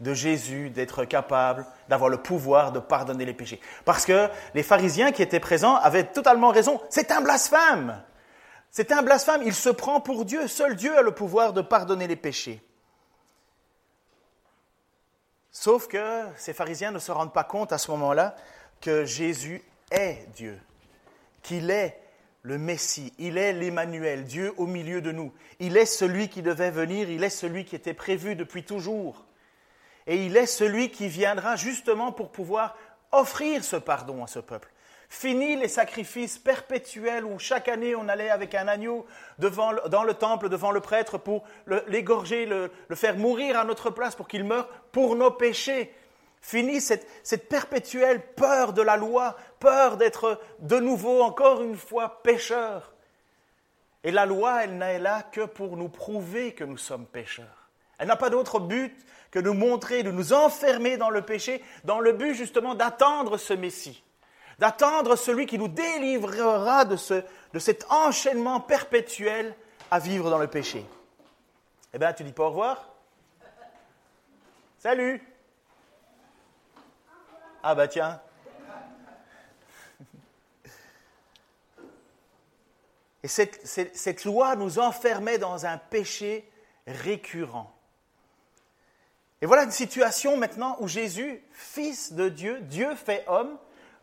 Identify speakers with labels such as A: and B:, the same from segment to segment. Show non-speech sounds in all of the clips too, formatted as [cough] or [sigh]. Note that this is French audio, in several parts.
A: de Jésus d'être capable d'avoir le pouvoir de pardonner les péchés. Parce que les pharisiens qui étaient présents avaient totalement raison. C'est un blasphème. C'est un blasphème. Il se prend pour Dieu. Seul Dieu a le pouvoir de pardonner les péchés. Sauf que ces pharisiens ne se rendent pas compte à ce moment-là que Jésus est Dieu, qu'il est le Messie, il est l'Emmanuel, Dieu au milieu de nous. Il est celui qui devait venir, il est celui qui était prévu depuis toujours. Et il est celui qui viendra justement pour pouvoir offrir ce pardon à ce peuple. Fini les sacrifices perpétuels où chaque année on allait avec un agneau devant, dans le temple devant le prêtre pour l'égorger, le, faire mourir à notre place pour qu'il meure pour nos péchés. Fini cette, cette perpétuelle peur de la loi, peur d'être de nouveau encore une fois pécheur. Et la loi, elle n'est là que pour nous prouver que nous sommes pécheurs. Elle n'a pas d'autre but que de montrer, de nous enfermer dans le péché, dans le but justement d'attendre ce Messie, d'attendre celui qui nous délivrera de, ce, de cet enchaînement perpétuel à vivre dans le péché. Eh bien, tu dis pas au revoir Salut Ah bah tiens. Et cette loi nous enfermait dans un péché récurrent. Et voilà une situation maintenant où Jésus, fils de Dieu, Dieu fait homme,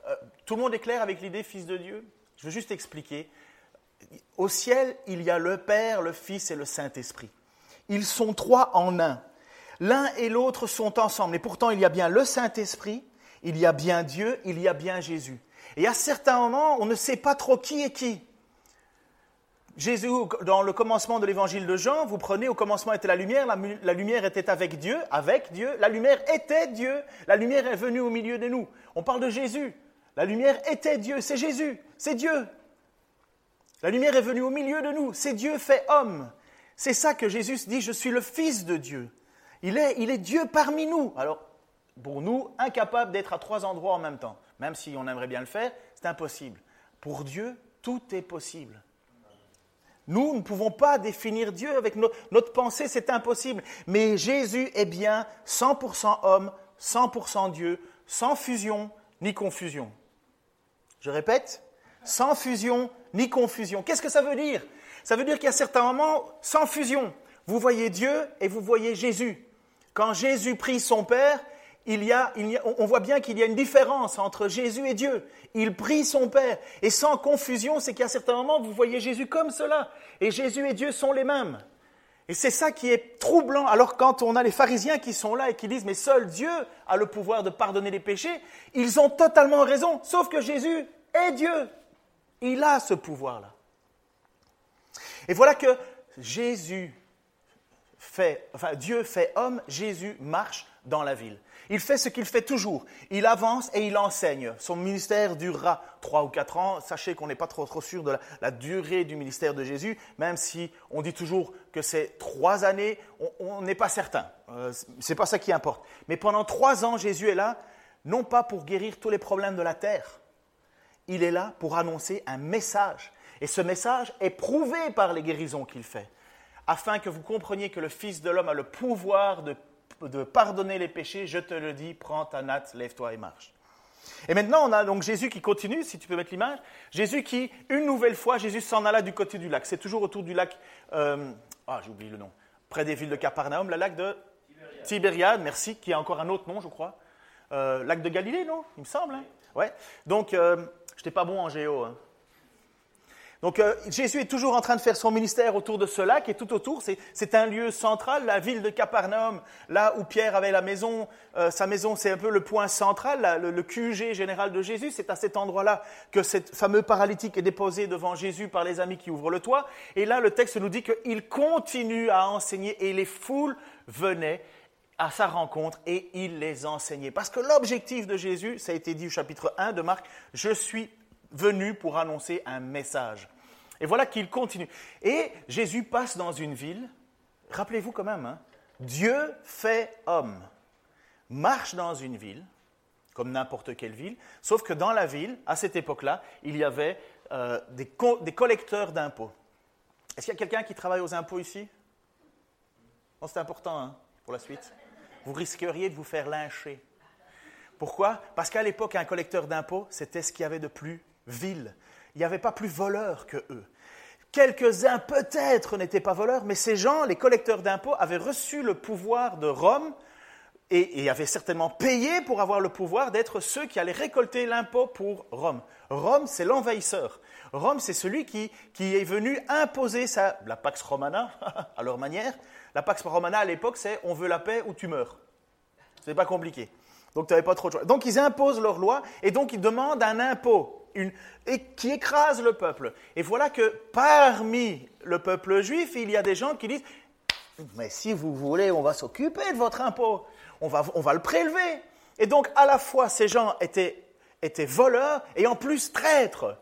A: euh, tout le monde est clair avec l'idée fils de Dieu? Je veux juste expliquer. Au ciel, il y a le Père, le Fils et le Saint-Esprit. Ils sont trois en un. L'un et l'autre sont ensemble. Et pourtant, il y a bien le Saint-Esprit, il y a bien Dieu, il y a bien Jésus. Et à certains moments, on ne sait pas trop qui est qui. Jésus, dans le commencement de l'évangile de Jean, vous prenez, au commencement était la lumière, la, lumière était avec Dieu, avec Dieu, la lumière était Dieu, la lumière est venue au milieu de nous. On parle de Jésus, la lumière était Dieu, c'est Jésus, c'est Dieu. La lumière est venue au milieu de nous, c'est Dieu fait homme. C'est ça que Jésus dit, je suis le Fils de Dieu. Il est, il est Dieu parmi nous. Alors, pour nous, incapable d'être à trois endroits en même temps, même si on aimerait bien le faire, c'est impossible. Pour Dieu, tout est possible. Nous ne pouvons pas définir Dieu avec notre pensée, c'est impossible. Mais Jésus est bien 100% homme, 100% Dieu, sans fusion ni confusion. Je répète, sans fusion ni confusion. Qu'est-ce que ça veut dire? Ça veut dire qu'il y a certains moments sans fusion. Vous voyez Dieu et vous voyez Jésus. Quand Jésus prie son Père, il y a, on voit bien qu'il y a une différence entre Jésus et Dieu. Il prie son Père. Et sans confusion, c'est qu'à certains moments, vous voyez Jésus comme cela. Et Jésus et Dieu sont les mêmes. Et c'est ça qui est troublant. Alors quand on a les pharisiens qui sont là et qui disent, mais seul Dieu a le pouvoir de pardonner les péchés, ils ont totalement raison. Sauf que Jésus est Dieu. Il a ce pouvoir-là. Et voilà que Jésus fait, enfin Dieu fait homme, Jésus marche dans la ville. Il fait ce qu'il fait toujours. Il avance et il enseigne. Son ministère durera trois ou quatre ans. Sachez qu'on n'est pas trop, sûr de la, durée du ministère de Jésus, même si on dit toujours que c'est trois années, on n'est pas certain. Euh, Ce n'est pas ça qui importe. Mais pendant trois ans, Jésus est là, non pas pour guérir tous les problèmes de la terre. Il est là pour annoncer un message. Et ce message est prouvé par les guérisons qu'il fait, afin que vous compreniez que le Fils de l'homme a le pouvoir de de pardonner les péchés, je te le dis, prends ta natte, lève-toi et marche. Et maintenant, on a donc Jésus qui continue, si tu peux mettre l'image. Jésus qui, une nouvelle fois, Jésus s'en alla du côté du lac. C'est toujours autour du lac, euh, ah, j'ai oublié le nom, près des villes de Capernaum, le lac de Tibériade, merci, qui a encore un autre nom, je crois. Euh, lac de Galilée, non Il me semble. Hein ouais. Donc, euh, je n'étais pas bon en géo. Hein. Donc euh, Jésus est toujours en train de faire son ministère autour de ce lac et tout autour, c'est un lieu central, la ville de Capernaum, là où Pierre avait la maison, euh, sa maison, c'est un peu le point central, le, le, QG général de Jésus. C'est à cet endroit-là que ce fameux paralytique est déposé devant Jésus par les amis qui ouvrent le toit. Et là, le texte nous dit qu'il continue à enseigner et les foules venaient à sa rencontre et il les enseignait. Parce que l'objectif de Jésus, ça a été dit au chapitre 1 de Marc, je suis venu pour annoncer un message. Et voilà qu'il continue. Et Jésus passe dans une ville, rappelez-vous quand même, hein, Dieu fait homme, marche dans une ville, comme n'importe quelle ville, sauf que dans la ville, à cette époque-là, il y avait euh, des, des collecteurs d'impôts. Est-ce qu'il y a quelqu'un qui travaille aux impôts ici? C'est important hein, pour la suite. Vous risqueriez de vous faire lyncher. Pourquoi? Parce qu'à l'époque, un collecteur d'impôts, c'était ce qu'il y avait de plus vil. Il n'y avait pas plus voleurs que eux. Quelques-uns peut-être n'étaient pas voleurs, mais ces gens, les collecteurs d'impôts, avaient reçu le pouvoir de Rome et, avaient certainement payé pour avoir le pouvoir d'être ceux qui allaient récolter l'impôt pour Rome. Rome, c'est l'envahisseur. Rome, c'est celui qui, est venu imposer la Pax Romana, [laughs] à leur manière. La Pax Romana, à l'époque, c'est on veut la paix ou tu meurs. C'est pas compliqué. Donc, tu n'avais pas trop de choix. Donc, ils imposent leur loi et donc ils demandent un impôt et qui écrase le peuple. Et voilà que parmi le peuple juif, il y a des gens qui disent Mais si vous voulez, on va s'occuper de votre impôt, on va, on va le prélever. Et donc, à la fois, ces gens étaient, étaient voleurs et en plus traîtres.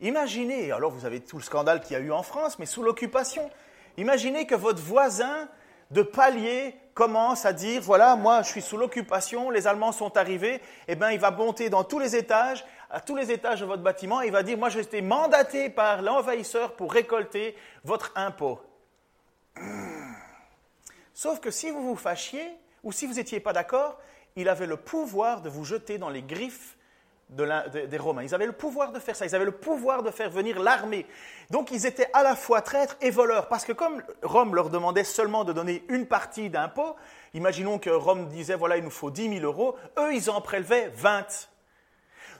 A: Imaginez, alors vous avez tout le scandale qu'il y a eu en France, mais sous l'occupation, imaginez que votre voisin de palier commence à dire voilà, moi je suis sous l'occupation, les Allemands sont arrivés, eh bien il va monter dans tous les étages, à tous les étages de votre bâtiment, et il va dire moi j'ai été mandaté par l'envahisseur pour récolter votre impôt. Sauf que si vous vous fâchiez, ou si vous n'étiez pas d'accord, il avait le pouvoir de vous jeter dans les griffes des Romains. Ils avaient le pouvoir de faire ça, ils avaient le pouvoir de faire venir l'armée. Donc ils étaient à la fois traîtres et voleurs, parce que comme Rome leur demandait seulement de donner une partie d'impôt, imaginons que Rome disait, voilà, il nous faut 10 000 euros, eux, ils en prélevaient 20.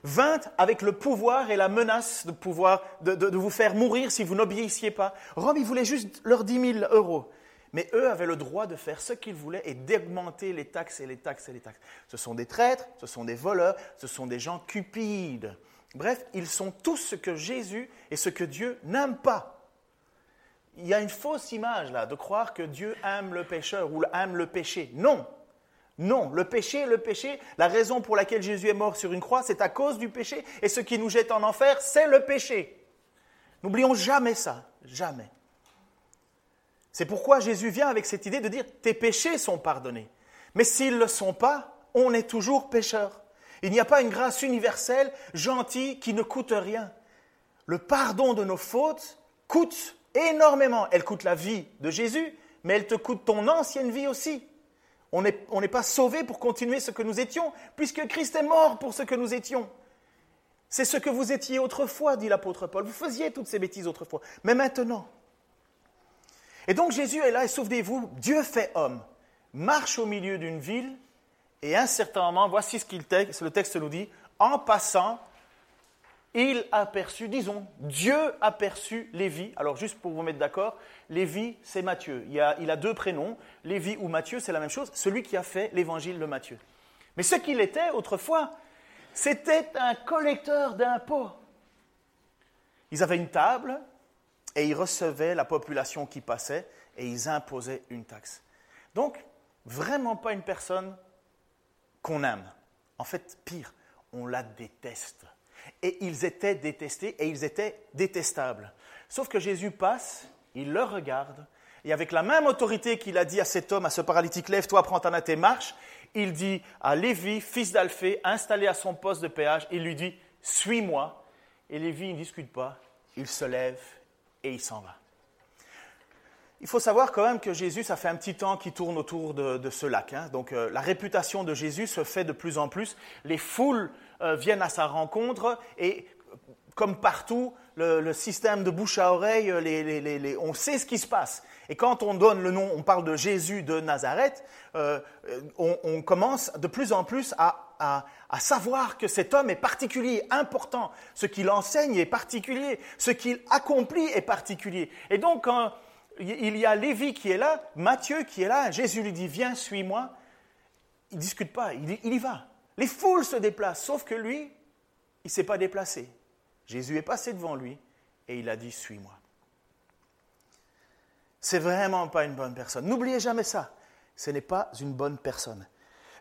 A: 20 avec le pouvoir et la menace de pouvoir de, vous faire mourir si vous n'obéissiez pas. Rome, il voulait juste leurs 10 000 euros. Mais eux avaient le droit de faire ce qu'ils voulaient et d'augmenter les taxes et les taxes et les taxes. Ce sont des traîtres, ce sont des voleurs, ce sont des gens cupides. Bref, ils sont tous ce que Jésus et ce que Dieu n'aime pas. Il y a une fausse image là de croire que Dieu aime le pécheur ou aime le péché. Non, non, le péché, le péché, la raison pour laquelle Jésus est mort sur une croix, c'est à cause du péché. Et ce qui nous jette en enfer, c'est le péché. N'oublions jamais ça, jamais. C'est pourquoi Jésus vient avec cette idée de dire tes péchés sont pardonnés. Mais s'ils ne le sont pas, on est toujours pécheur. Il n'y a pas une grâce universelle, gentille, qui ne coûte rien. Le pardon de nos fautes coûte énormément. Elle coûte la vie de Jésus, mais elle te coûte ton ancienne vie aussi. On n'est pas sauvé pour continuer ce que nous étions, puisque Christ est mort pour ce que nous étions. C'est ce que vous étiez autrefois, dit l'apôtre Paul. Vous faisiez toutes ces bêtises autrefois. Mais maintenant, et donc Jésus est là, et souvenez-vous, Dieu fait homme, marche au milieu d'une ville, et à un certain moment, voici ce que le texte nous dit, en passant, il aperçut, disons, Dieu aperçut Lévi. Alors juste pour vous mettre d'accord, Lévi, c'est Matthieu. Il a, il a deux prénoms, Lévi ou Matthieu, c'est la même chose, celui qui a fait l'évangile de Matthieu. Mais ce qu'il était autrefois, c'était un collecteur d'impôts. Ils avaient une table, et ils recevaient la population qui passait et ils imposaient une taxe. Donc, vraiment pas une personne qu'on aime. En fait, pire, on la déteste. Et ils étaient détestés et ils étaient détestables. Sauf que Jésus passe, il le regarde, et avec la même autorité qu'il a dit à cet homme, à ce paralytique, lève-toi, prends ta et marche, il dit à Lévi, fils d'Alphée, installé à son poste de péage, il lui dit, suis-moi. Et Lévi ne discute pas, il se lève et il s'en va. Il faut savoir quand même que Jésus, ça fait un petit temps qu'il tourne autour de, ce lac. Hein. Donc euh, la réputation de Jésus se fait de plus en plus. Les foules euh, viennent à sa rencontre et comme partout, le, système de bouche à oreille, euh, on sait ce qui se passe. Et quand on donne le nom, on parle de Jésus de Nazareth, on, commence de plus en plus à savoir que cet homme est particulier, important. Ce qu'il enseigne est particulier. Ce qu'il accomplit est particulier. Et donc, quand il y a Lévi qui est là, Matthieu qui est là, Jésus lui dit, viens, suis-moi. Il ne discute pas, il y va. Les foules se déplacent, sauf que lui, il ne s'est pas déplacé. Jésus est passé devant lui et il a dit, suis-moi. C'est vraiment pas une bonne personne. N'oubliez jamais ça. ce n'est pas une bonne personne.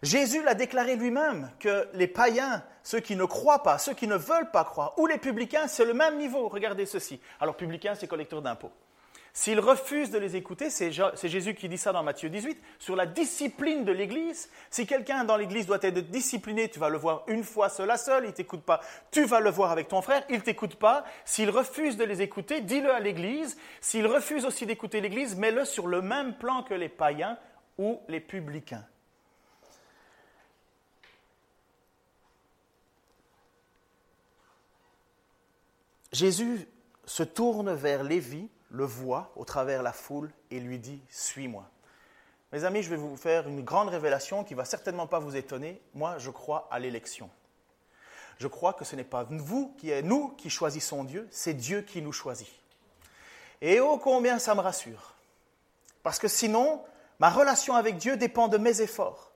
A: Jésus l'a déclaré lui-même que les païens, ceux qui ne croient pas, ceux qui ne veulent pas croire, ou les publicains, c'est le même niveau. Regardez ceci. Alors, publicains, c'est collecteurs d'impôts. S'ils refusent de les écouter, c'est Jésus qui dit ça dans Matthieu 18, sur la discipline de l'Église. Si quelqu'un dans l'Église doit être discipliné, tu vas le voir une fois seul à seul, il t'écoute pas. Tu vas le voir avec ton frère, il ne t'écoute pas. S'il refuse de les écouter, dis-le à l'Église. S'il refuse aussi d'écouter l'Église, mets-le sur le même plan que les païens ou les publicains. Jésus se tourne vers Lévi, le voit au travers la foule et lui dit Suis-moi. Mes amis, je vais vous faire une grande révélation qui va certainement pas vous étonner. Moi, je crois à l'élection. Je crois que ce n'est pas vous qui nous qui choisissons Dieu, c'est Dieu qui nous choisit. Et oh combien ça me rassure. Parce que sinon, ma relation avec Dieu dépend de mes efforts.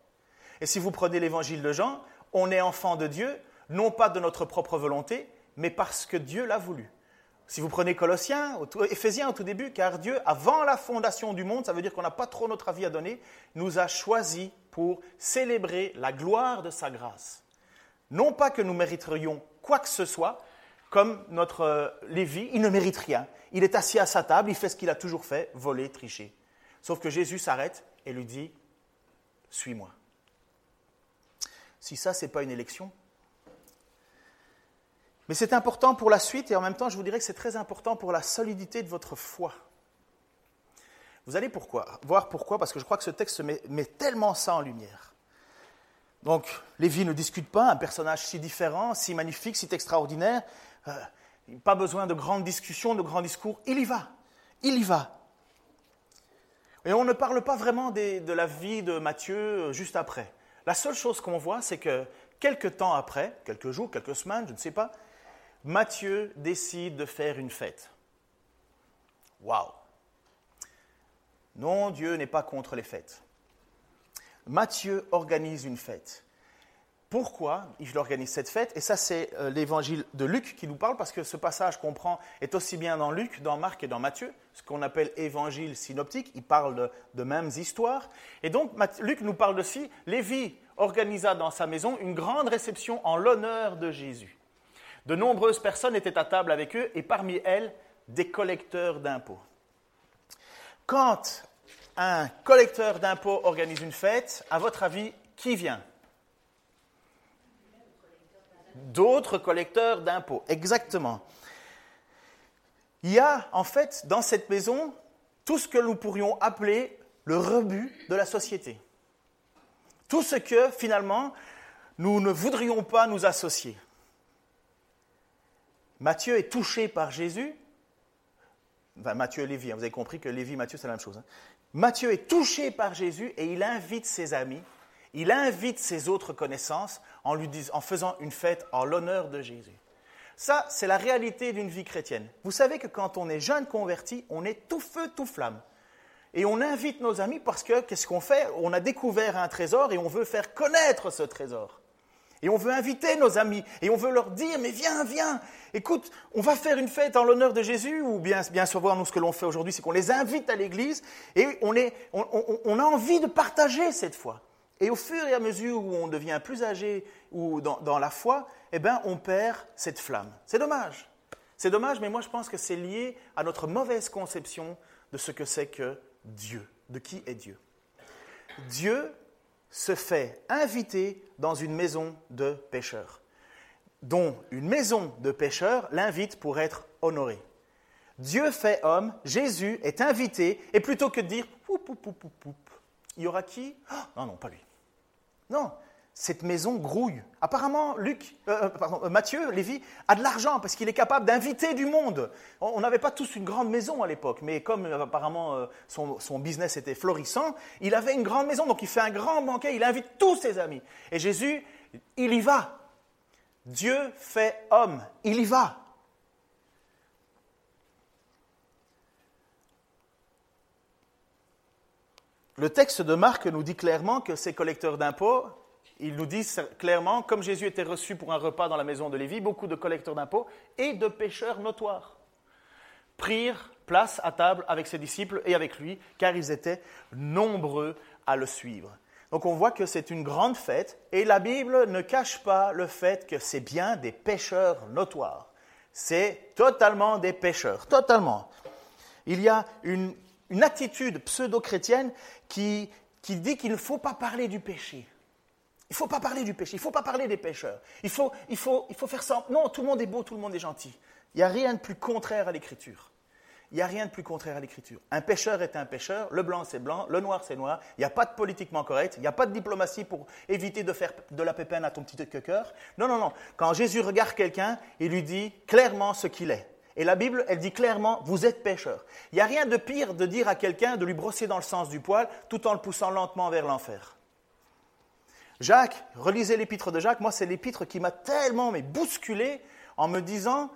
A: Et si vous prenez l'évangile de Jean, on est enfant de Dieu, non pas de notre propre volonté, mais parce que Dieu l'a voulu. Si vous prenez Colossiens, Éphésiens au tout début, car Dieu, avant la fondation du monde, ça veut dire qu'on n'a pas trop notre avis à donner, nous a choisis pour célébrer la gloire de sa grâce. Non pas que nous mériterions quoi que ce soit, comme notre euh, Lévi, il ne mérite rien. Il est assis à sa table, il fait ce qu'il a toujours fait, voler, tricher. Sauf que Jésus s'arrête et lui dit, suis-moi. Si ça, ce n'est pas une élection, mais c'est important pour la suite et en même temps, je vous dirais que c'est très important pour la solidité de votre foi. Vous allez pourquoi, voir pourquoi, parce que je crois que ce texte met, tellement ça en lumière. Donc, Lévi ne discute pas, un personnage si différent, si magnifique, si extraordinaire, euh, pas besoin de grandes discussions, de grands discours, il y va, il y va. Et on ne parle pas vraiment de la vie de Matthieu euh, juste après. La seule chose qu'on voit, c'est que quelques temps après, quelques jours, quelques semaines, je ne sais pas, Matthieu décide de faire une fête. Waouh Non, Dieu n'est pas contre les fêtes. Matthieu organise une fête. Pourquoi il organise cette fête? Et ça, c'est euh, l'évangile de Luc qui nous parle, parce que ce passage qu'on prend est aussi bien dans Luc, dans Marc et dans Matthieu, ce qu'on appelle évangile synoptique. Il parle de, de mêmes histoires. Et donc, Luc nous parle aussi, Lévi organisa dans sa maison une grande réception en l'honneur de Jésus. De nombreuses personnes étaient à table avec eux et parmi elles, des collecteurs d'impôts. Quand un collecteur d'impôts organise une fête, à votre avis, qui vient? D'autres collecteurs d'impôts, exactement. Il y a en fait dans cette maison tout ce que nous pourrions appeler le rebut de la société. Tout ce que finalement nous ne voudrions pas nous associer. Matthieu est touché par Jésus. Enfin, Matthieu et Lévi, hein, vous avez compris que Lévi Matthieu, c'est la même chose. Hein. Matthieu est touché par Jésus et il invite ses amis, il invite ses autres connaissances en, en faisant une fête en l'honneur de Jésus. Ça, c'est la réalité d'une vie chrétienne. Vous savez que quand on est jeune converti, on est tout feu, tout flamme. Et on invite nos amis parce que, qu'est-ce qu'on fait? On a découvert un trésor et on veut faire connaître ce trésor. Et on veut inviter nos amis et on veut leur dire, mais viens, viens, écoute, on va faire une fête en l'honneur de Jésus, ou bien, bien savoir, nous, ce que l'on fait aujourd'hui, c'est qu'on les invite à l'église et on, est, on, a envie de partager cette foi. Et au fur et à mesure où on devient plus âgé ou dans, la foi, eh bien, on perd cette flamme. C'est dommage. C'est dommage, mais moi, je pense que c'est lié à notre mauvaise conception de ce que c'est que Dieu, de qui est Dieu. Dieu se fait inviter dans une maison de pêcheurs, dont une maison de pêcheurs l'invite pour être honoré. Dieu fait homme, Jésus est invité, et plutôt que de dire poup, il y aura qui? Ah, Non, non, pas lui. Non, cette maison grouille. Apparemment, Luc, euh, euh, euh, Matthieu, Lévi, a de l'argent parce qu'il est capable d'inviter du monde. On n'avait pas tous une grande maison à l'époque, mais comme apparemment son, business était florissant, il avait une grande maison, donc il fait un grand banquet, il invite tous ses amis. Et Jésus, il y va. Dieu fait homme, il y va. Le texte de Marc nous dit clairement que ces collecteurs d'impôts, ils nous disent clairement, comme Jésus était reçu pour un repas dans la maison de Lévi, beaucoup de collecteurs d'impôts et de pécheurs notoires prirent place à table avec ses disciples et avec lui, car ils étaient nombreux à le suivre. Donc on voit que c'est une grande fête et la Bible ne cache pas le fait que c'est bien des pécheurs notoires. C'est totalement des pécheurs, totalement. Il y a une, attitude pseudo-chrétienne qui dit qu'il ne faut pas parler du péché. Il ne faut pas parler du péché, il ne faut pas parler des pécheurs. Il faut, il, faut, il faut faire ça. Non, tout le monde est beau, tout le monde est gentil. Il n'y a rien de plus contraire à l'écriture. Il n'y a rien de plus contraire à l'écriture. Un pêcheur est un pêcheur, le blanc c'est blanc, le noir c'est noir. Il n'y a pas de politiquement correct, il n'y a pas de diplomatie pour éviter de faire de la pépine à ton petit cœur. Non, non, non. Quand Jésus regarde quelqu'un, il lui dit clairement ce qu'il est. Et la Bible, elle dit clairement, vous êtes pêcheur. Il n'y a rien de pire de dire à quelqu'un de lui brosser dans le sens du poil tout en le poussant lentement vers l'enfer. Jacques, relisez l'épître de Jacques. Moi, c'est l'épître qui m'a tellement mais bousculé en me disant,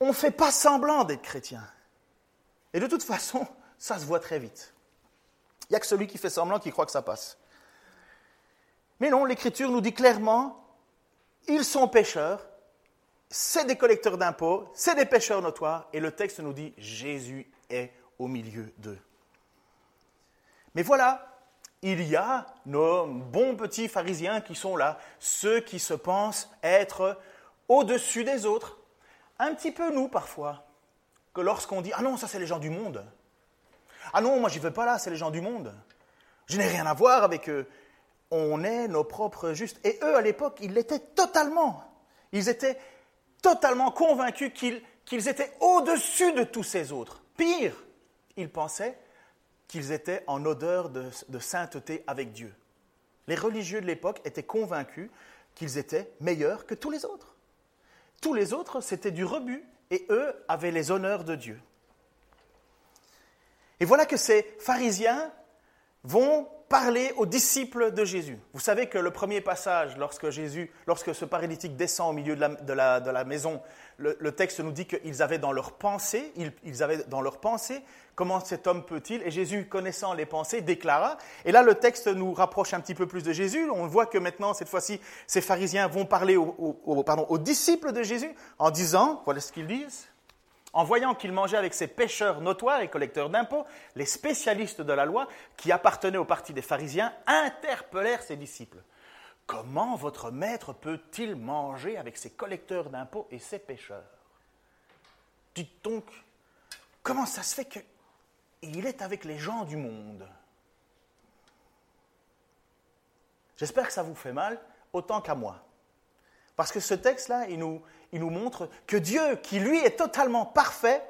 A: on ne fait pas semblant d'être chrétien. Et de toute façon, [laughs] ça se voit très vite. Il n'y a que celui qui fait semblant qui croit que ça passe. Mais non, l'Écriture nous dit clairement, ils sont pécheurs, c'est des collecteurs d'impôts, c'est des pécheurs notoires, et le texte nous dit, Jésus est au milieu d'eux. Mais voilà, il y a nos bons petits pharisiens qui sont là, ceux qui se pensent être au-dessus des autres, un petit peu nous parfois que lorsqu'on dit Ah non, ça c'est les gens du monde. Ah non, moi j'y vais pas là, c'est les gens du monde. Je n'ai rien à voir avec eux. On est nos propres justes. Et eux, à l'époque, ils l'étaient totalement. Ils étaient totalement convaincus qu'ils étaient au-dessus de tous ces autres. Pire, ils pensaient qu'ils étaient en odeur de, sainteté avec Dieu. Les religieux de l'époque étaient convaincus qu'ils étaient meilleurs que tous les autres. Tous les autres, c'était du rebut et eux avaient les honneurs de Dieu. Et voilà que ces pharisiens vont parler aux disciples de Jésus. Vous savez que le premier passage, lorsque Jésus, lorsque ce paralytique descend au milieu de la, maison, le, texte nous dit qu'ils avaient dans leur pensée, ils, avaient dans leur pensée, comment cet homme peut-il? Et Jésus, connaissant les pensées, déclara. Et là, le texte nous rapproche un petit peu plus de Jésus. On voit que maintenant, cette fois-ci, ces pharisiens vont parler aux disciples de Jésus en disant, voilà ce qu'ils disent. En voyant qu'il mangeait avec ces pêcheurs notoires et collecteurs d'impôts, les spécialistes de la loi, qui appartenaient au parti des pharisiens, interpellèrent ses disciples. Comment votre maître peut-il manger avec ces collecteurs d'impôts et ces pêcheurs? Dites donc, comment ça se fait qu'il est avec les gens du monde? J'espère que ça vous fait mal autant qu'à moi. Parce que ce texte-là, il nous, il nous montre que Dieu, qui lui est totalement parfait,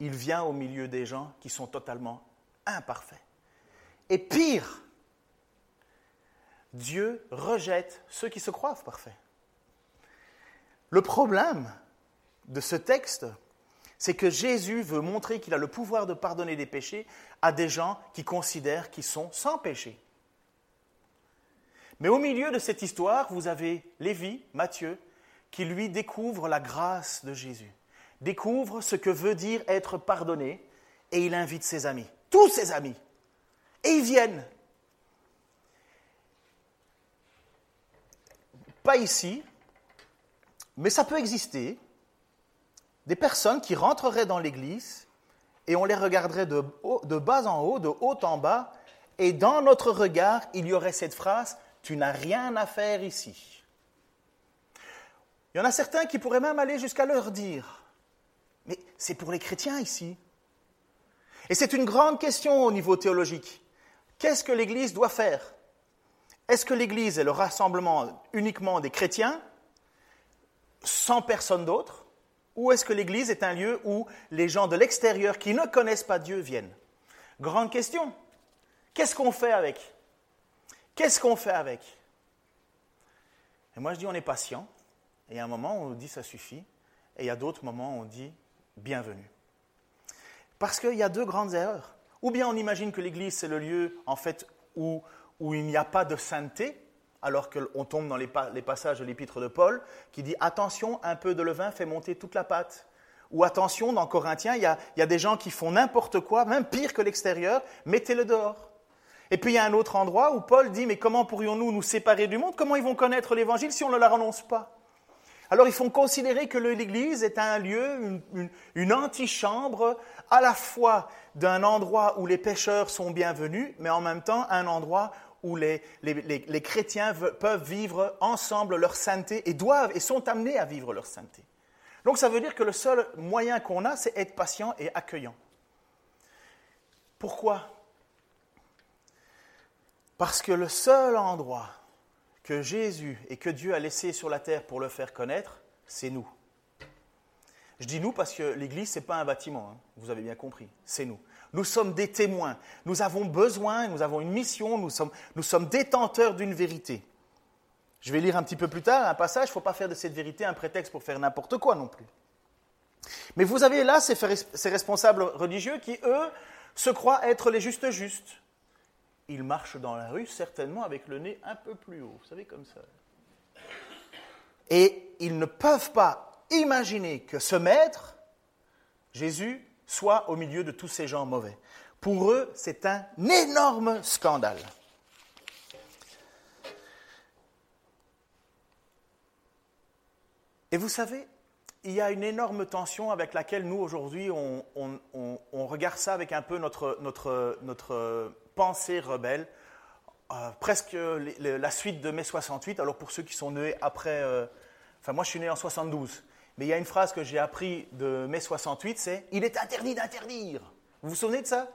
A: il vient au milieu des gens qui sont totalement imparfaits. Et pire, Dieu rejette ceux qui se croient parfaits. Le problème de ce texte, c'est que Jésus veut montrer qu'il a le pouvoir de pardonner des péchés à des gens qui considèrent qu'ils sont sans péché. Mais au milieu de cette histoire, vous avez Lévi, Matthieu, qui lui découvre la grâce de Jésus, découvre ce que veut dire être pardonné, et il invite ses amis, tous ses amis, et ils viennent. Pas ici, mais ça peut exister, des personnes qui rentreraient dans l'Église et on les regarderait de, de bas en haut, de haut en bas, et dans notre regard, il y aurait cette phrase, tu n'as rien à faire ici. Il y en a certains qui pourraient même aller jusqu'à leur dire, mais c'est pour les chrétiens ici. Et c'est une grande question au niveau théologique. Qu'est-ce que l'Église doit faire? Est-ce que l'Église est le rassemblement uniquement des chrétiens, sans personne d'autre? Ou est-ce que l'Église est un lieu où les gens de l'extérieur qui ne connaissent pas Dieu viennent? Grande question. Qu'est-ce qu'on fait avec? Qu'est-ce qu'on fait avec? Et moi je dis on est patient. Et a un moment on dit ça suffit, et il y a d'autres moments on dit bienvenue. Parce qu'il y a deux grandes erreurs. Ou bien on imagine que l'Église, c'est le lieu, en fait, où, où il n'y a pas de sainteté, alors qu'on tombe dans les, passages de l'épître de Paul, qui dit attention, un peu de levain fait monter toute la pâte. Ou attention, dans Corinthiens, il y a, il y a des gens qui font n'importe quoi, même pire que l'extérieur, mettez-le dehors. Et puis il y a un autre endroit où Paul dit mais comment pourrions-nous nous séparer du monde? Comment ils vont connaître l'Évangile si on ne la renonce pas? Alors ils font considérer que l'Église est un lieu, une, antichambre, à la fois d'un endroit où les pécheurs sont bienvenus, mais en même temps un endroit où les, les, chrétiens peuvent vivre ensemble leur sainteté et doivent et sont amenés à vivre leur sainteté. Donc ça veut dire que le seul moyen qu'on a, c'est être patient et accueillant. Pourquoi? Parce que le seul endroit que Jésus et que Dieu a laissé sur la terre pour le faire connaître, c'est nous. Je dis nous parce que l'Église, ce n'est pas un bâtiment, hein. vous avez bien compris, c'est nous. Nous sommes des témoins, nous avons besoin, nous avons une mission, nous sommes, détenteurs d'une vérité. Je vais lire un petit peu plus tard un passage, il ne faut pas faire de cette vérité un prétexte pour faire n'importe quoi non plus. Mais vous avez là ces responsables religieux qui, eux, se croient être les justes justes. Ils marchent dans la rue certainement avec le nez un peu plus haut, vous savez, comme ça. Et ils ne peuvent pas imaginer que ce maître, Jésus, soit au milieu de tous ces gens mauvais. Pour eux, c'est un énorme scandale. Et vous savez, il y a une énorme tension avec laquelle nous, aujourd'hui, on, regarde ça avec un peu notre pensée rebelle. Euh, presque la suite de mai 68. Alors pour ceux qui sont nés après, euh, enfin moi je suis né en 72, mais il y a une phrase que j'ai appris de mai 68, c'est Il est interdit d'interdire. Vous vous souvenez de ça?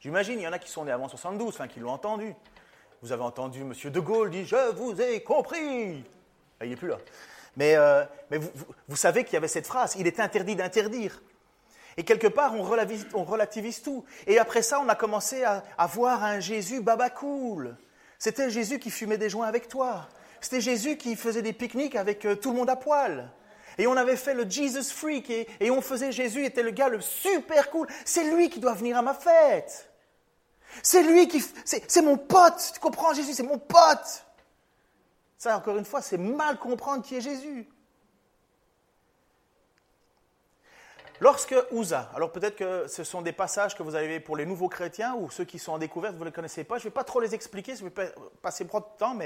A: J'imagine, il y en a qui sont nés avant 72, enfin qui l'ont entendu. Vous avez entendu M. De Gaulle dire Je vous ai compris. Ah, il n'est plus là. Mais, euh, mais vous, vous, savez qu'il y avait cette phrase Il est interdit d'interdire. Et quelque part, on relativise, on tout. Et après ça, on a commencé à, à voir un Jésus baba cool. C'était Jésus qui fumait des joints avec toi. C'était Jésus qui faisait des pique-niques avec euh, tout le monde à poil. Et on avait fait le Jesus Freak et, et on faisait Jésus était le gars le super cool. C'est lui qui doit venir à ma fête. C'est lui qui. C'est mon pote. Tu comprends, Jésus, c'est mon pote. Ça, encore une fois, c'est mal comprendre qui est Jésus. Lorsque Ouza, alors peut-être que ce sont des passages que vous avez pour les nouveaux chrétiens ou ceux qui sont en découverte, vous ne les connaissez pas, je ne vais pas trop les expliquer, je vais passer trop de temps,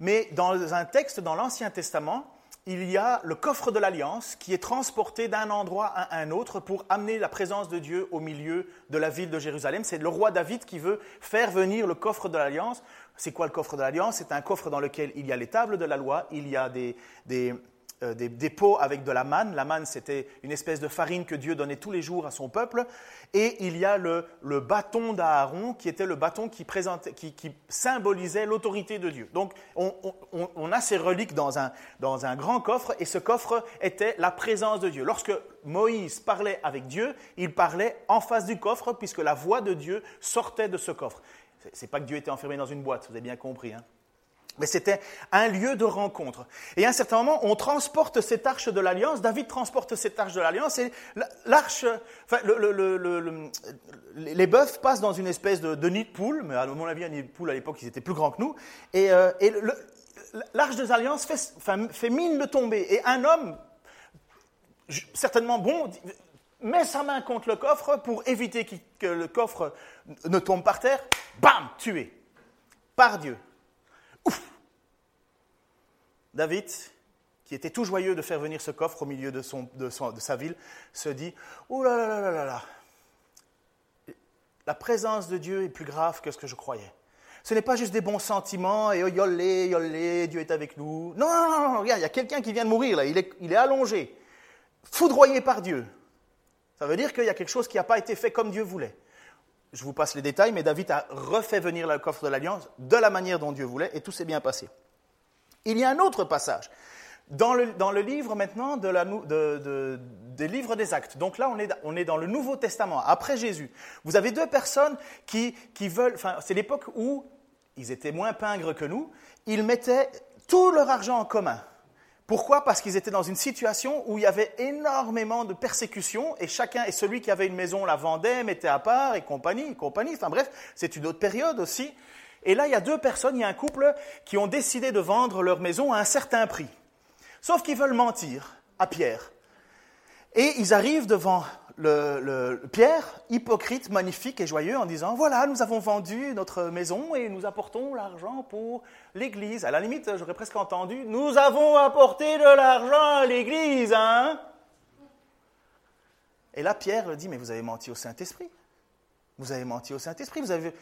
A: mais, dans un texte dans l'Ancien Testament, il y a le coffre de l'alliance qui est transporté d'un endroit à un autre pour amener la présence de Dieu au milieu de la ville de Jérusalem. C'est le roi David qui veut faire venir le coffre de l'alliance. C'est quoi le coffre de l'alliance? C'est un coffre dans lequel il y a les tables de la loi, il y a des euh, des, pots avec de la manne. La manne, c'était une espèce de farine que Dieu donnait tous les jours à son peuple. Et il y a le, bâton d'Aaron, qui était le bâton qui, qui, symbolisait l'autorité de Dieu. Donc, on, a ces reliques dans un, dans un grand coffre, et ce coffre était la présence de Dieu. Lorsque Moïse parlait avec Dieu, il parlait en face du coffre, puisque la voix de Dieu sortait de ce coffre. C'est pas que Dieu était enfermé dans une boîte, vous avez bien compris. Hein mais c'était un lieu de rencontre. Et à un certain moment, on transporte cette arche de l'alliance, David transporte cette arche de l'alliance, et l'arche, les bœufs passent dans une espèce de, nid de poule, mais à mon avis, un nid de poule à l'époque, ils étaient plus grands que nous, et, euh, l'arche de l'alliance fait, fait, mine de tomber, et un homme, certainement bon, met sa main contre le coffre pour éviter que le coffre ne tombe par terre, bam, tué, par Dieu. David, qui était tout joyeux de faire venir ce coffre au milieu de, sa ville, se dit Oh là là là là là La présence de Dieu est plus grave que ce que je croyais. Ce n'est pas juste des bons sentiments et oh yolé, yolé, Dieu est avec nous. Non, non, non, regarde, il y a quelqu'un qui vient de mourir là, il est allongé, foudroyé par Dieu. Ça veut dire qu'il y a quelque chose qui n'a pas été fait comme Dieu voulait. Je vous passe les détails, mais David a refait venir le coffre de l'Alliance de la manière dont Dieu voulait et tout s'est bien passé. Il y a un autre passage. Dans le, dans le livre maintenant des livres des actes, donc là on est, on est dans le Nouveau Testament, après Jésus, vous avez deux personnes qui, qui veulent, enfin c'est l'époque où ils étaient moins pingres que nous, ils mettaient tout leur argent en commun. Pourquoi? Parce qu'ils étaient dans une situation où il y avait énormément de persécutions et chacun, et celui qui avait une maison la vendait, mettait à part et compagnie, compagnie. Enfin bref, c'est une autre période aussi. Et là, il y a deux personnes, il y a un couple qui ont décidé de vendre leur maison à un certain prix. Sauf qu'ils veulent mentir à Pierre. Et ils arrivent devant le, Pierre, hypocrite, magnifique et joyeux, en disant Voilà, nous avons vendu notre maison et nous apportons l'argent pour l'Église. À la limite, j'aurais presque entendu Nous avons apporté de l'argent à l'Église, hein? Et là, Pierre dit Mais vous avez menti au Saint-Esprit. Vous avez menti au Saint-Esprit. Vous, avez,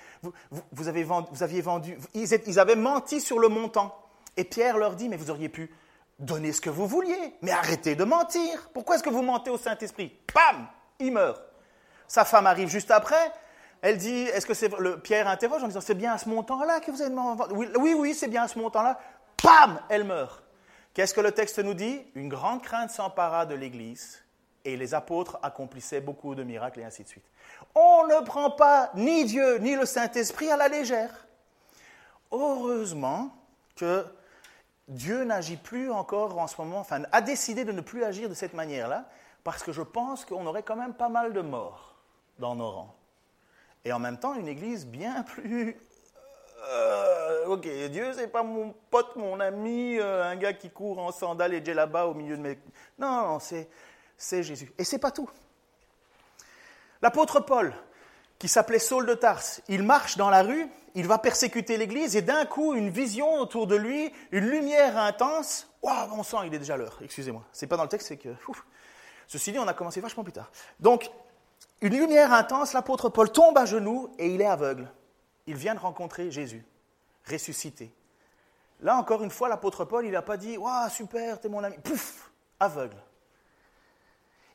A: vous, avez vendu, vous aviez vendu. ils avaient menti sur le montant. Et Pierre leur dit Mais vous auriez pu Donnez ce que vous vouliez, mais arrêtez de mentir. Pourquoi est-ce que vous mentez au Saint-Esprit? Pam Il meurt. Sa femme arrive juste après. Elle dit, est-ce que c'est le Pierre interroge en disant, c'est bien à ce montant-là que vous avez demandé Oui, oui, oui c'est bien à ce montant-là. Pam Elle meurt. Qu'est-ce que le texte nous dit? Une grande crainte s'empara de l'Église et les apôtres accomplissaient beaucoup de miracles et ainsi de suite. On ne prend pas ni Dieu ni le Saint-Esprit à la légère. Heureusement que Dieu n'agit plus encore en ce moment, enfin, a décidé de ne plus agir de cette manière-là, parce que je pense qu'on aurait quand même pas mal de morts dans nos rangs. Et en même temps, une église bien plus. Euh, ok, Dieu, c'est pas mon pote, mon ami, euh, un gars qui court en sandales et là-bas au milieu de mes. Non, non, c'est, c'est Jésus. Et c'est pas tout. L'apôtre Paul, qui s'appelait Saul de Tarse. Il marche dans la rue, il va persécuter l'Église, et d'un coup, une vision autour de lui, une lumière intense. Waouh, bon sang, il est déjà l'heure. Excusez-moi. C'est pas dans le texte, c'est que. Ceci dit, on a commencé vachement plus tard. Donc, une lumière intense, l'apôtre Paul tombe à genoux et il est aveugle. Il vient de rencontrer Jésus, ressuscité. Là, encore une fois, l'apôtre Paul, il n'a pas dit Waouh, super, t'es mon ami. Pouf, aveugle.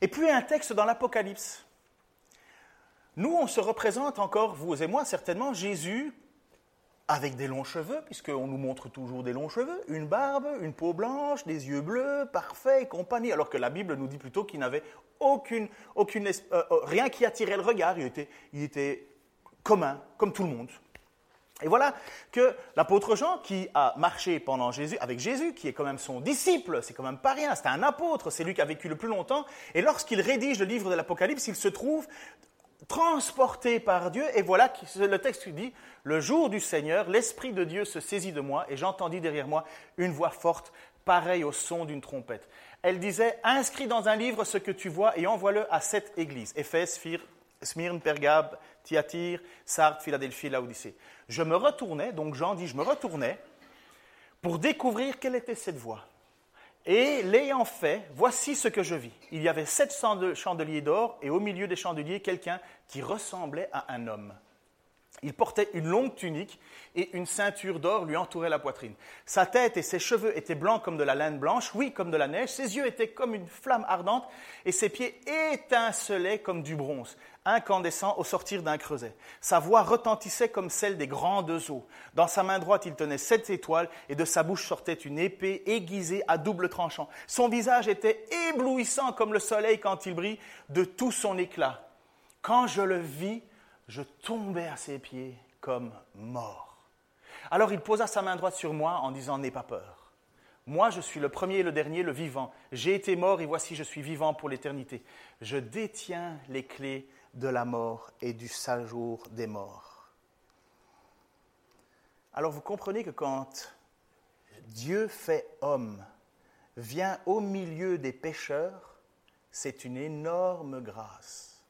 A: Et puis, un texte dans l'Apocalypse nous, on se représente encore, vous et moi, certainement, Jésus avec des longs cheveux, puisqu'on nous montre toujours des longs cheveux, une barbe, une peau blanche, des yeux bleus, parfait et compagnie, alors que la Bible nous dit plutôt qu'il n'avait euh, euh, rien qui attirait le regard, il était, commun, comme tout le monde. Et voilà que l'apôtre Jean, qui a marché avec Jésus, qui est quand même son disciple, c'est quand même pas rien, c'est un apôtre, c'est lui qui a vécu le plus longtemps, et lorsqu'il rédige le livre de l'Apocalypse, il se trouve transporté par Dieu. Et voilà, le texte dit, le jour du Seigneur, l'Esprit de Dieu se saisit de moi, et j'entendis derrière moi une voix forte, pareille au son d'une trompette. Elle disait, inscris dans un livre ce que tu vois et envoie-le à cette église. Éphèse, Smyrne, Pergame, Thyatire, Sardes, Philadelphie, Laodicée. Je me retournais, donc Jean dit, je me retournais pour découvrir quelle était cette voix. Et l'ayant fait, voici ce que je vis. Il y avait sept chandeliers d'or, et au milieu des chandeliers, quelqu'un qui ressemblait à un homme. Il portait une longue tunique et une ceinture d'or lui entourait la poitrine. Sa tête et ses cheveux étaient blancs comme de la laine blanche, oui, comme de la neige. Ses yeux étaient comme une flamme ardente et ses pieds étincelaient comme du bronze, incandescent au sortir d'un creuset. Sa voix retentissait comme celle des grandes eaux. Dans sa main droite, il tenait sept étoiles et de sa bouche sortait une épée aiguisée à double tranchant. Son visage était éblouissant comme le soleil quand il brille de tout son éclat. Quand je le vis, je tombais à ses pieds comme mort. Alors il posa sa main droite sur moi en disant N'aie pas peur. Moi, je suis le premier et le dernier, le vivant. J'ai été mort et voici, je suis vivant pour l'éternité. Je détiens les clés de la mort et du sale des morts. Alors vous comprenez que quand Dieu fait homme, vient au milieu des pécheurs, c'est une énorme grâce.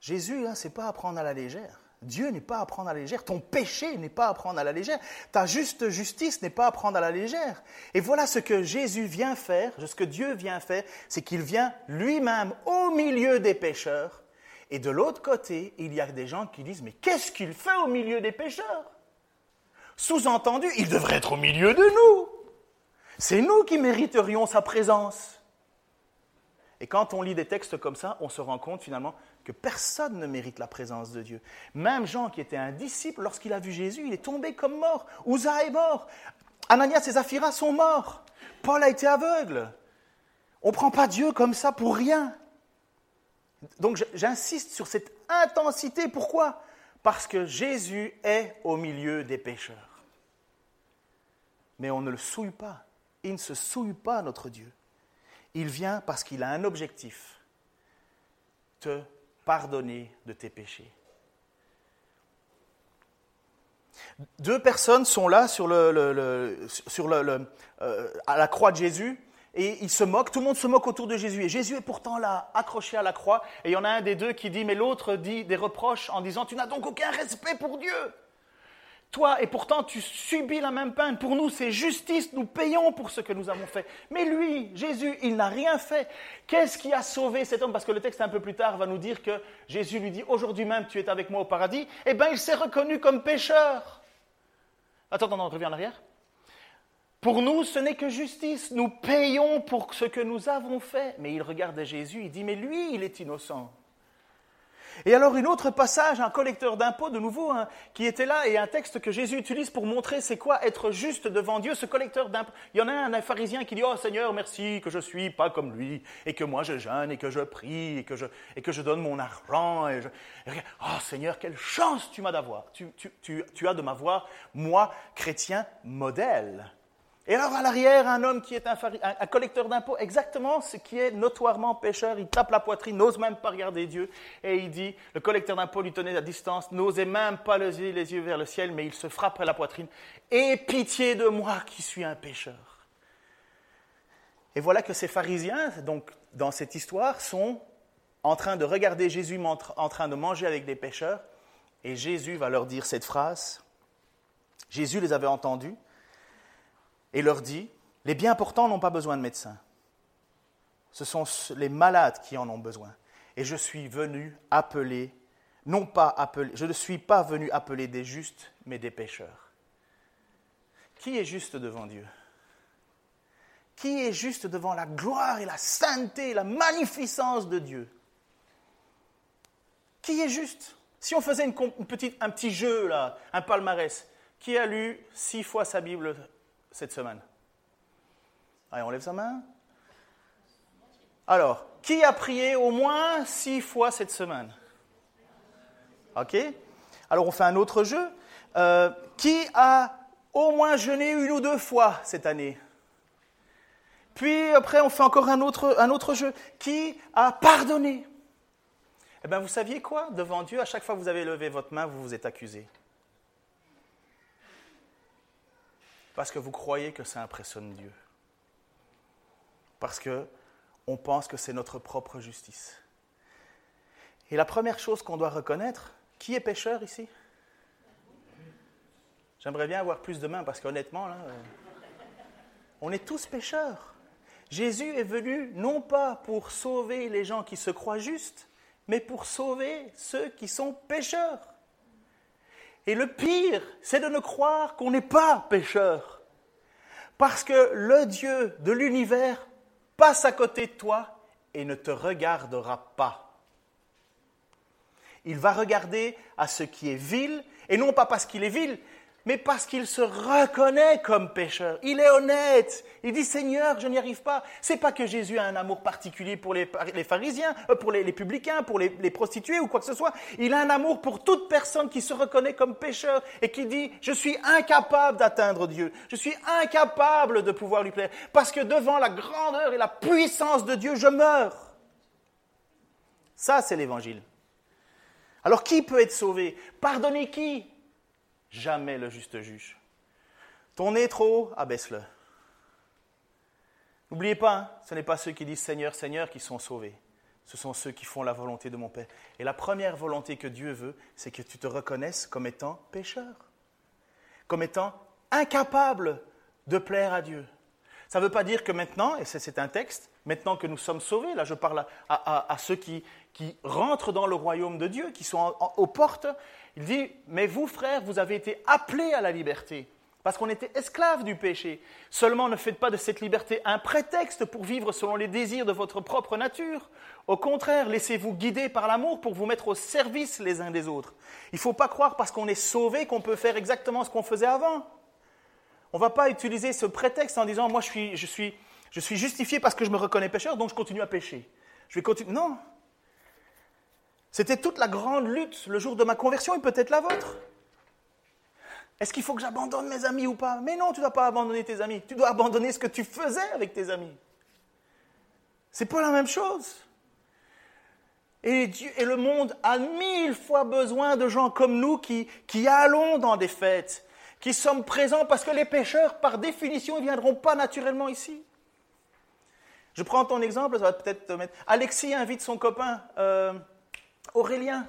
A: Jésus, hein, ce n'est pas à prendre à la légère. Dieu n'est pas à prendre à la légère. Ton péché n'est pas à prendre à la légère. Ta juste justice n'est pas à prendre à la légère. Et voilà ce que Jésus vient faire, ce que Dieu vient faire, c'est qu'il vient lui-même au milieu des pécheurs. Et de l'autre côté, il y a des gens qui disent, mais qu'est-ce qu'il fait au milieu des pécheurs? Sous-entendu, il devrait être au milieu de nous. C'est nous qui mériterions sa présence. Et quand on lit des textes comme ça, on se rend compte finalement que personne ne mérite la présence de Dieu. Même Jean, qui était un disciple, lorsqu'il a vu Jésus, il est tombé comme mort. Ouza est mort. Ananias et Zaphira sont morts. Paul a été aveugle. On ne prend pas Dieu comme ça pour rien. Donc j'insiste sur cette intensité. Pourquoi? Parce que Jésus est au milieu des pécheurs. Mais on ne le souille pas. Il ne se souille pas, notre Dieu. Il vient parce qu'il a un objectif. Te pardonner de tes péchés. Deux personnes sont là sur le, sur le, euh, à la croix de Jésus. et il se moque, tout le monde se moque autour de Jésus. Et Jésus est pourtant là, accroché à la croix. Et il y en a un des deux qui dit, mais l'autre dit des reproches en disant, tu n'as donc aucun respect pour Dieu. Toi, et pourtant tu subis la même peine. Pour nous, c'est justice, nous payons pour ce que nous avons fait. Mais lui, Jésus, il n'a rien fait. Qu'est-ce qui a sauvé cet homme? Parce que le texte un peu plus tard va nous dire que Jésus lui dit, aujourd'hui même tu es avec moi au paradis. Eh bien, il s'est reconnu comme pécheur. Attends, attends, on revient en arrière. Pour nous, ce n'est que justice. Nous payons pour ce que nous avons fait. Mais il regarde Jésus, il dit, mais lui, il est innocent. Et alors, un autre passage, un collecteur d'impôts, de nouveau, hein, qui était là, et un texte que Jésus utilise pour montrer c'est quoi être juste devant Dieu, ce collecteur d'impôts. Il y en a un, un pharisien qui dit, oh Seigneur, merci que je suis pas comme lui, et que moi je jeûne, et que je prie, et que je, et que je donne mon argent. Et je... oh Seigneur, quelle chance tu m'as d'avoir. Tu, tu, tu, tu as de m'avoir, moi, chrétien modèle. Et alors à l'arrière, un homme qui est un, collecteur d'impôts, exactement ce qui est notoirement pécheur, il tape la poitrine, n'ose même pas regarder Dieu, et il dit, le collecteur d'impôts lui tenait à distance, n'osait même pas les yeux vers le ciel, mais il se frapperait la poitrine, et pitié de moi qui suis un pécheur. Et voilà que ces pharisiens, donc dans cette histoire, sont en train de regarder Jésus en train de manger avec des pécheurs, et Jésus va leur dire cette phrase. Jésus les avait entendus, et leur dit, les bien portants n'ont pas besoin de médecins. Ce sont les malades qui en ont besoin. Et je suis venu appeler, non pas appeler, je ne suis pas venu appeler des justes, mais des pécheurs. Qui est juste devant Dieu? Qui est juste devant la gloire et la sainteté, la magnificence de Dieu? Qui est juste? Si on faisait un petit jeu, là, un palmarès, qui a lu six fois sa Bible cette semaine Allez, on lève sa main. Alors, qui a prié au moins six fois cette semaine? Ok Alors, on fait un autre jeu. Euh, qui a au moins jeûné une ou deux fois cette année? Puis après, on fait encore un autre, un autre jeu. Qui a pardonné? Eh bien, vous saviez quoi? Devant Dieu, à chaque fois que vous avez levé votre main, vous vous êtes accusé. Parce que vous croyez que ça impressionne Dieu. Parce que on pense que c'est notre propre justice. Et la première chose qu'on doit reconnaître, qui est pécheur ici? J'aimerais bien avoir plus de mains parce qu'honnêtement, euh, on est tous pécheurs. Jésus est venu non pas pour sauver les gens qui se croient justes, mais pour sauver ceux qui sont pécheurs. Et le pire, c'est de ne croire qu'on n'est pas pécheur. Parce que le Dieu de l'univers passe à côté de toi et ne te regardera pas. Il va regarder à ce qui est vil, et non pas parce qu'il est vil, mais parce qu'il se reconnaît comme pécheur. Il est honnête. Il dit Seigneur, je n'y arrive pas. C'est pas que Jésus a un amour particulier pour les, pharisiens, euh, pour les, publicains, pour les, les, prostituées ou quoi que ce soit. Il a un amour pour toute personne qui se reconnaît comme pécheur et qui dit Je suis incapable d'atteindre Dieu. Je suis incapable de pouvoir lui plaire. Parce que devant la grandeur et la puissance de Dieu, je meurs. Ça, c'est l'évangile. Alors qui peut être sauvé? Pardonner qui? Jamais le juste juge. Ton nez trop haut, abaisse-le. N'oubliez pas, hein, ce n'est pas ceux qui disent Seigneur, Seigneur qui sont sauvés. Ce sont ceux qui font la volonté de mon Père. Et la première volonté que Dieu veut, c'est que tu te reconnaisses comme étant pécheur, comme étant incapable de plaire à Dieu. Ça ne veut pas dire que maintenant, et c'est un texte, maintenant que nous sommes sauvés, là je parle à, ceux qui, rentrent dans le royaume de Dieu, qui sont aux portes, il dit, mais vous frères, vous avez été appelés à la liberté, parce qu'on était esclaves du péché. Seulement ne faites pas de cette liberté un prétexte pour vivre selon les désirs de votre propre nature. Au contraire, laissez-vous guider par l'amour pour vous mettre au service les uns des autres. Il ne faut pas croire parce qu'on est sauvé qu'on peut faire exactement ce qu'on faisait avant. On ne va pas utiliser ce prétexte en disant, moi je suis, justifié parce que je me reconnais pécheur, donc je continue à pécher. Je vais continuer. Non, c'était toute la grande lutte le jour de ma conversion et peut-être la vôtre. Est-ce qu'il faut que j'abandonne mes amis ou pas? Mais non, tu ne dois pas abandonner tes amis. Tu dois abandonner ce que tu faisais avec tes amis. C'est pas la même chose. Et, Dieu, et le monde a mille fois besoin de gens comme nous qui, allons dans des fêtes, qui sommes présents parce que les pécheurs, par définition, ne viendront pas naturellement ici. Je prends ton exemple, ça va peut-être te mettre. Alexis invite son copain euh, Aurélien.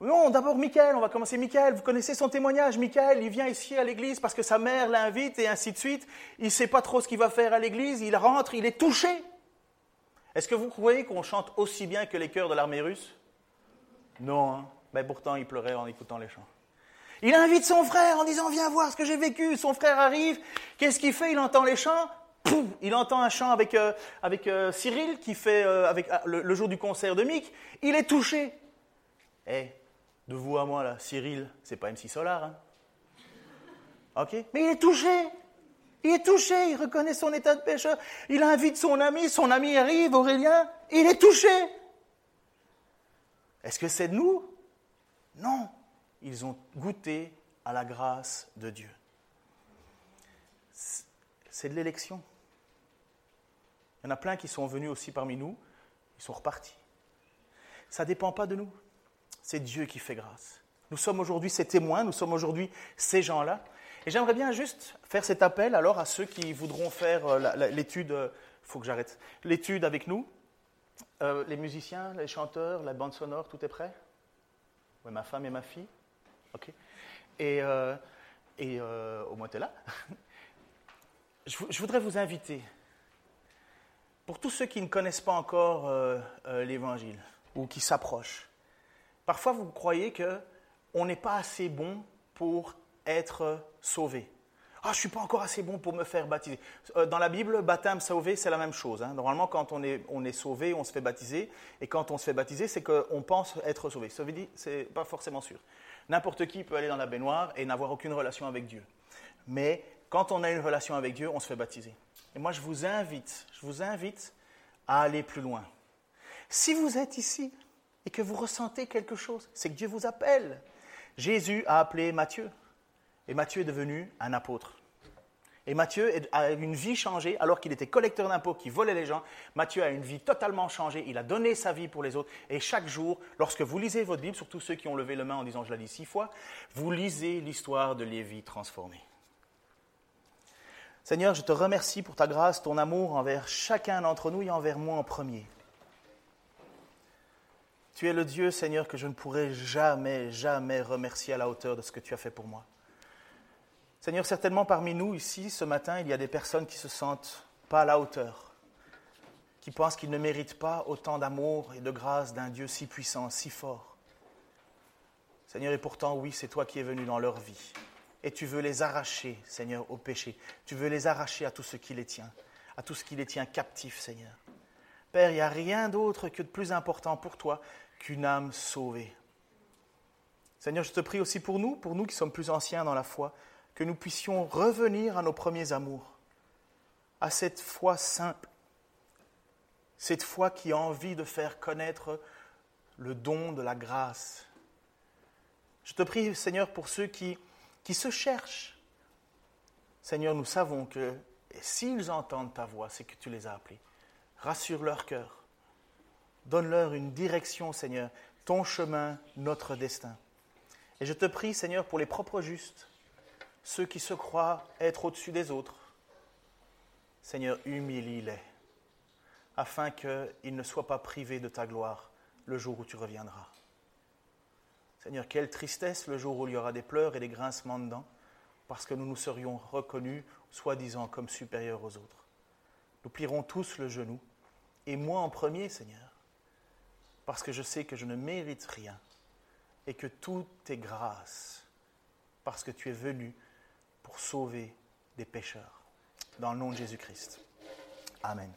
A: Non, d'abord Michael, on va commencer Michael. Vous connaissez son témoignage. Michael, il vient ici à l'église parce que sa mère l'invite et ainsi de suite. Il ne sait pas trop ce qu'il va faire à l'église. Il rentre, il est touché. Est-ce que vous croyez qu'on chante aussi bien que les chœurs de l'armée russe? Non, hein. mais pourtant il pleurait en écoutant les chants. Il invite son frère en disant Viens voir ce que j'ai vécu. Son frère arrive. Qu'est-ce qu'il fait? Il entend les chants [coughs] il entend un chant avec, euh, euh, Cyril qui fait euh, avec, ah, le, jour du concert de Mick. Il est touché. Eh, de vous à moi là, Cyril, c'est pas MC Solar. Hein ok? Mais il est touché. Il est touché, il reconnaît son état de pécheur. Il invite son ami, son ami arrive, Aurélien, il est touché. Est-ce que c'est de nous? Non. Ils ont goûté à la grâce de Dieu. C'est de l'élection. Il y en a plein qui sont venus aussi parmi nous, ils sont repartis. Ça ne dépend pas de nous. C'est Dieu qui fait grâce. Nous sommes aujourd'hui ces témoins, nous sommes aujourd'hui ces gens-là. Et j'aimerais bien juste faire cet appel alors à ceux qui voudront faire euh, l'étude, euh, faut que j'arrête, l'étude avec nous. Euh, les musiciens, les chanteurs, la bande sonore, tout est prêt? Oui, ma femme et ma fille. OK. Et, et au moins, tu es là. [laughs] je, voudrais vous inviter, pour tous ceux qui ne connaissent pas encore l'Évangile ou qui s'approchent, Parfois, vous croyez qu'on n'est pas assez bon pour être sauvé. Ah, je suis pas encore assez bon pour me faire baptiser. Euh, dans la Bible, baptême, sauvé, c'est la même chose. Hein. Normalement, quand on est, on est sauvé, on se fait baptiser. Et quand on se fait baptiser, c'est qu'on pense être sauvé. Ça veut dire, c'est pas forcément sûr. N'importe qui peut aller dans la baignoire et n'avoir aucune relation avec Dieu. Mais quand on a une relation avec Dieu, on se fait baptiser. Et moi, je vous invite, je vous invite à aller plus loin. Si vous êtes ici et que vous ressentez quelque chose, c'est que Dieu vous appelle. Jésus a appelé Matthieu et Matthieu est devenu un apôtre. Et Matthieu a une vie changée alors qu'il était collecteur d'impôts, qui volait les gens. Matthieu a une vie totalement changée. Il a donné sa vie pour les autres. Et chaque jour, lorsque vous lisez votre Bible, surtout ceux qui ont levé la main en disant je l'ai dit six fois, vous lisez l'histoire de Lévi transformée. Seigneur, je te remercie pour ta grâce, ton amour envers chacun d'entre nous et envers moi en premier. Tu es le Dieu, Seigneur, que je ne pourrai jamais, jamais remercier à la hauteur de ce que tu as fait pour moi. Seigneur, certainement parmi nous ici, ce matin, il y a des personnes qui se sentent pas à la hauteur, qui pensent qu'ils ne méritent pas autant d'amour et de grâce d'un Dieu si puissant, si fort. Seigneur, et pourtant, oui, c'est toi qui es venu dans leur vie. Et tu veux les arracher, Seigneur, au péché. Tu veux les arracher à tout ce qui les tient, à tout ce qui les tient captifs, Seigneur. Père, il n'y a rien d'autre que de plus important pour toi qu'une âme sauvée. Seigneur, je te prie aussi pour nous, pour nous qui sommes plus anciens dans la foi, que nous puissions revenir à nos premiers amours, à cette foi simple, cette foi qui a envie de faire connaître le don de la grâce. Je te prie, Seigneur, pour ceux qui, qui se cherchent. Seigneur, nous savons que s'ils entendent ta voix, c'est que tu les as appelés. Rassure leur cœur. Donne-leur une direction, Seigneur, ton chemin, notre destin. Et je te prie, Seigneur, pour les propres justes, ceux qui se croient être au-dessus des autres. Seigneur, humilie-les, afin qu'ils ne soient pas privés de ta gloire le jour où tu reviendras. Seigneur, quelle tristesse le jour où il y aura des pleurs et des grincements dedans, parce que nous nous serions reconnus, soi-disant, comme supérieurs aux autres. Nous plierons tous le genou, et moi en premier, Seigneur parce que je sais que je ne mérite rien et que tout est grâce, parce que tu es venu pour sauver des pécheurs. Dans le nom de Jésus-Christ. Amen.